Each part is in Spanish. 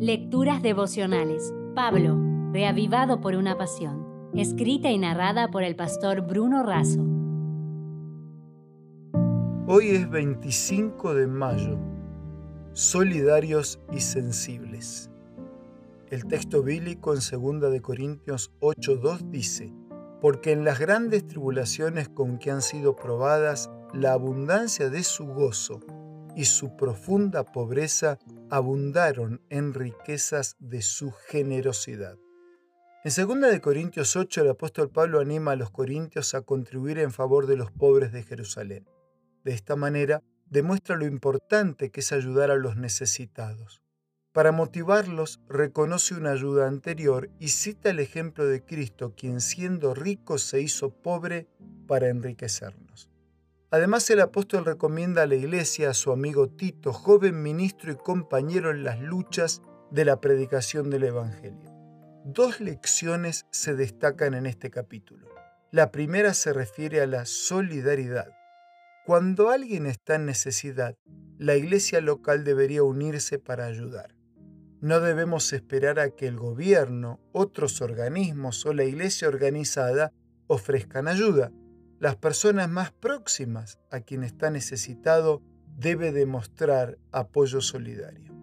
Lecturas devocionales. Pablo, reavivado por una pasión. Escrita y narrada por el pastor Bruno Razo. Hoy es 25 de mayo. Solidarios y sensibles. El texto bíblico en 2 de Corintios 8:2 dice: Porque en las grandes tribulaciones con que han sido probadas la abundancia de su gozo y su profunda pobreza abundaron en riquezas de su generosidad. En 2 de Corintios 8 el apóstol Pablo anima a los corintios a contribuir en favor de los pobres de Jerusalén. De esta manera demuestra lo importante que es ayudar a los necesitados. Para motivarlos, reconoce una ayuda anterior y cita el ejemplo de Cristo, quien siendo rico se hizo pobre para enriquecernos. Además, el apóstol recomienda a la iglesia a su amigo Tito, joven ministro y compañero en las luchas de la predicación del Evangelio. Dos lecciones se destacan en este capítulo. La primera se refiere a la solidaridad. Cuando alguien está en necesidad, la iglesia local debería unirse para ayudar. No debemos esperar a que el gobierno, otros organismos o la iglesia organizada ofrezcan ayuda las personas más próximas a quien está necesitado debe demostrar apoyo solidario.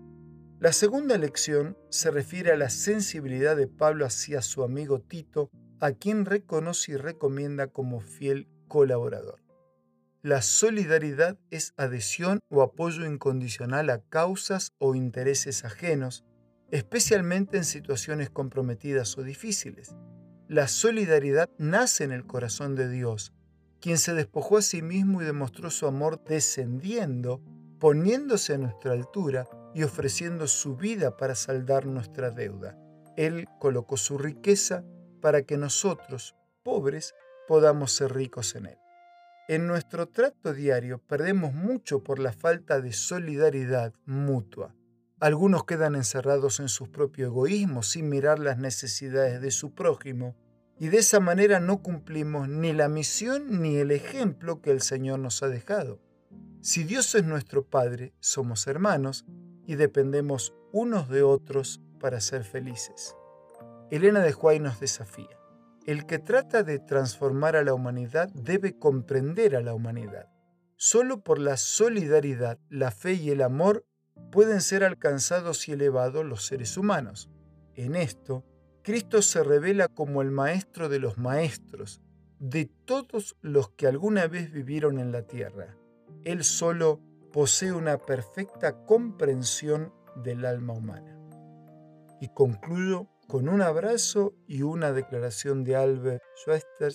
La segunda lección se refiere a la sensibilidad de Pablo hacia su amigo Tito, a quien reconoce y recomienda como fiel colaborador. La solidaridad es adhesión o apoyo incondicional a causas o intereses ajenos, especialmente en situaciones comprometidas o difíciles. La solidaridad nace en el corazón de Dios quien se despojó a sí mismo y demostró su amor descendiendo, poniéndose a nuestra altura y ofreciendo su vida para saldar nuestra deuda. Él colocó su riqueza para que nosotros, pobres, podamos ser ricos en Él. En nuestro trato diario perdemos mucho por la falta de solidaridad mutua. Algunos quedan encerrados en su propio egoísmo sin mirar las necesidades de su prójimo y de esa manera no cumplimos ni la misión ni el ejemplo que el Señor nos ha dejado. Si Dios es nuestro Padre, somos hermanos y dependemos unos de otros para ser felices. Elena de Huay nos desafía. El que trata de transformar a la humanidad debe comprender a la humanidad. Solo por la solidaridad, la fe y el amor pueden ser alcanzados y elevados los seres humanos. En esto, Cristo se revela como el Maestro de los Maestros, de todos los que alguna vez vivieron en la tierra. Él solo posee una perfecta comprensión del alma humana. Y concluyo con un abrazo y una declaración de Albert Schweitzer,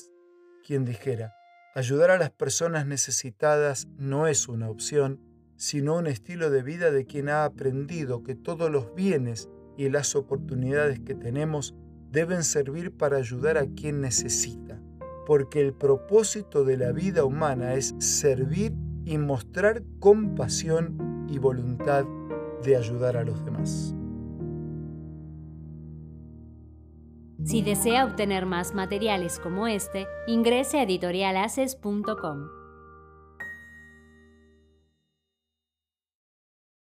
quien dijera, ayudar a las personas necesitadas no es una opción, sino un estilo de vida de quien ha aprendido que todos los bienes y las oportunidades que tenemos deben servir para ayudar a quien necesita, porque el propósito de la vida humana es servir y mostrar compasión y voluntad de ayudar a los demás. Si desea obtener más materiales como este, ingrese a editorialaces.com.